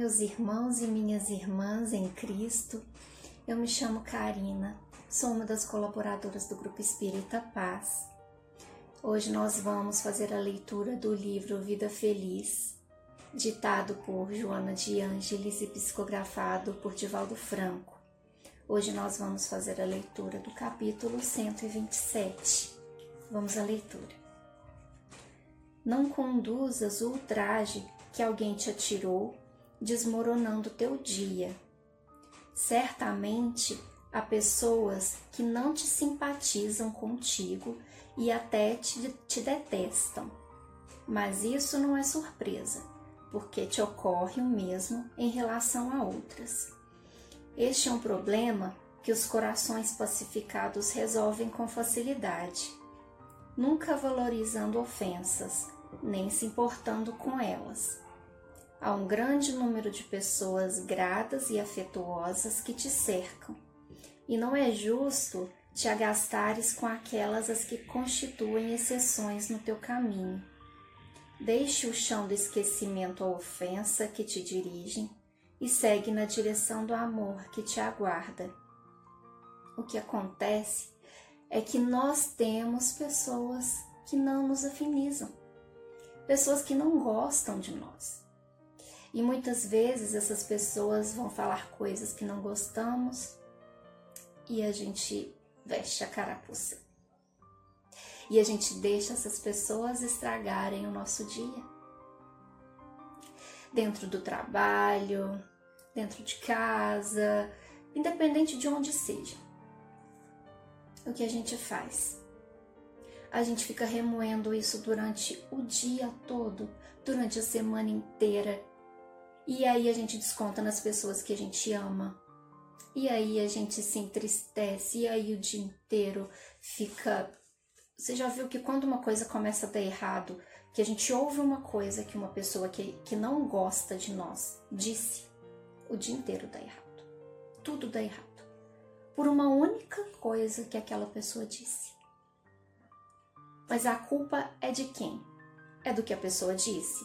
meus irmãos e minhas irmãs em Cristo. Eu me chamo Karina, sou uma das colaboradoras do Grupo Espírita Paz. Hoje nós vamos fazer a leitura do livro Vida Feliz, ditado por Joana de Ângeles e psicografado por Divaldo Franco. Hoje nós vamos fazer a leitura do capítulo 127. Vamos à leitura. Não conduzas o ultraje que alguém te atirou, desmoronando teu dia. Certamente há pessoas que não te simpatizam contigo e até te, te detestam. Mas isso não é surpresa, porque te ocorre o mesmo em relação a outras. Este é um problema que os corações pacificados resolvem com facilidade, nunca valorizando ofensas, nem se importando com elas. Há um grande número de pessoas gratas e afetuosas que te cercam, e não é justo te agastares com aquelas as que constituem exceções no teu caminho. Deixe o chão do esquecimento a ofensa que te dirigem e segue na direção do amor que te aguarda. O que acontece é que nós temos pessoas que não nos afinizam, pessoas que não gostam de nós e muitas vezes essas pessoas vão falar coisas que não gostamos e a gente veste a carapuça. E a gente deixa essas pessoas estragarem o nosso dia. Dentro do trabalho, dentro de casa, independente de onde seja. O que a gente faz? A gente fica remoendo isso durante o dia todo, durante a semana inteira, e aí a gente desconta nas pessoas que a gente ama. E aí a gente se entristece. E aí o dia inteiro fica. Você já viu que quando uma coisa começa a dar errado, que a gente ouve uma coisa que uma pessoa que, que não gosta de nós disse, o dia inteiro dá errado. Tudo dá errado. Por uma única coisa que aquela pessoa disse. Mas a culpa é de quem? É do que a pessoa disse?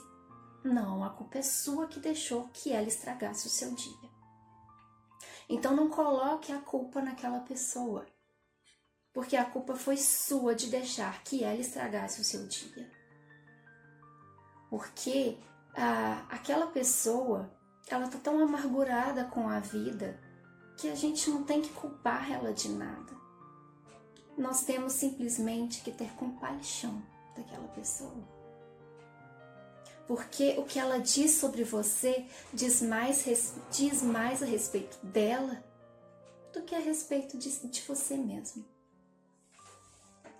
Não, a culpa é sua que deixou que ela estragasse o seu dia. Então não coloque a culpa naquela pessoa, porque a culpa foi sua de deixar que ela estragasse o seu dia. Porque aquela pessoa, ela tá tão amargurada com a vida que a gente não tem que culpar ela de nada. Nós temos simplesmente que ter compaixão daquela pessoa porque o que ela diz sobre você diz mais, diz mais a respeito dela do que a respeito de, de você mesmo.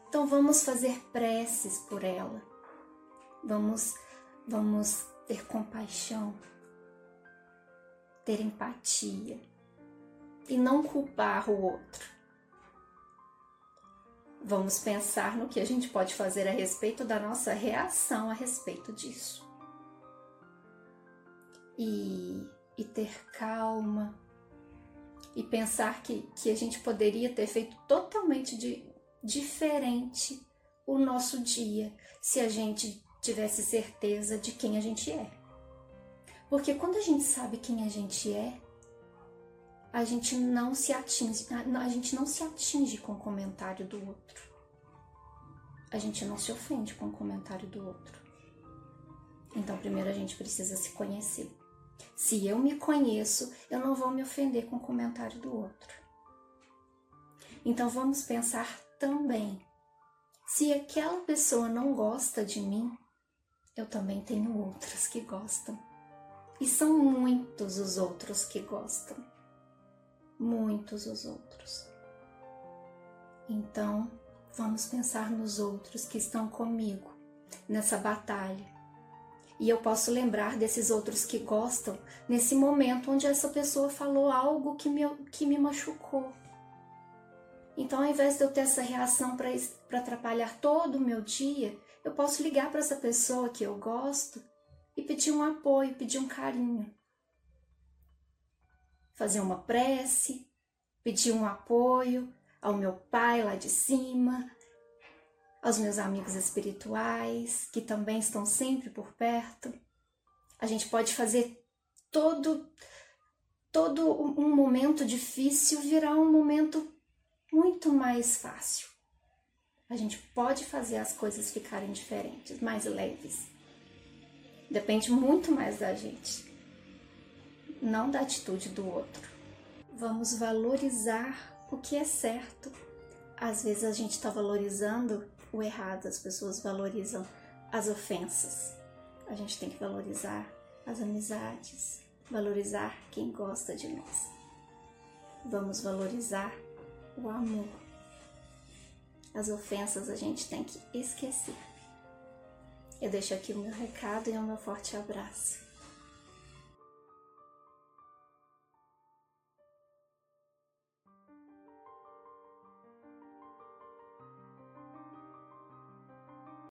Então vamos fazer preces por ela. Vamos, vamos ter compaixão, ter empatia e não culpar o outro. Vamos pensar no que a gente pode fazer a respeito da nossa reação a respeito disso e, e ter calma e pensar que, que a gente poderia ter feito totalmente de, diferente o nosso dia se a gente tivesse certeza de quem a gente é. Porque quando a gente sabe quem a gente é, a gente não se atinge, a gente não se atinge com o comentário do outro. A gente não se ofende com o comentário do outro. Então, primeiro a gente precisa se conhecer. Se eu me conheço, eu não vou me ofender com o comentário do outro. Então vamos pensar também: se aquela pessoa não gosta de mim, eu também tenho outras que gostam. E são muitos os outros que gostam. Muitos os outros. Então, vamos pensar nos outros que estão comigo nessa batalha e eu posso lembrar desses outros que gostam nesse momento onde essa pessoa falou algo que me, que me machucou. Então, ao invés de eu ter essa reação para atrapalhar todo o meu dia, eu posso ligar para essa pessoa que eu gosto e pedir um apoio, pedir um carinho. Fazer uma prece, pedir um apoio ao meu pai lá de cima, aos meus amigos espirituais, que também estão sempre por perto. A gente pode fazer todo todo um momento difícil virar um momento muito mais fácil. A gente pode fazer as coisas ficarem diferentes, mais leves. Depende muito mais da gente, não da atitude do outro. Vamos valorizar o que é certo. Às vezes a gente está valorizando o errado, as pessoas valorizam as ofensas. A gente tem que valorizar as amizades, valorizar quem gosta de nós. Vamos valorizar o amor. As ofensas a gente tem que esquecer. Eu deixo aqui o meu recado e o meu forte abraço.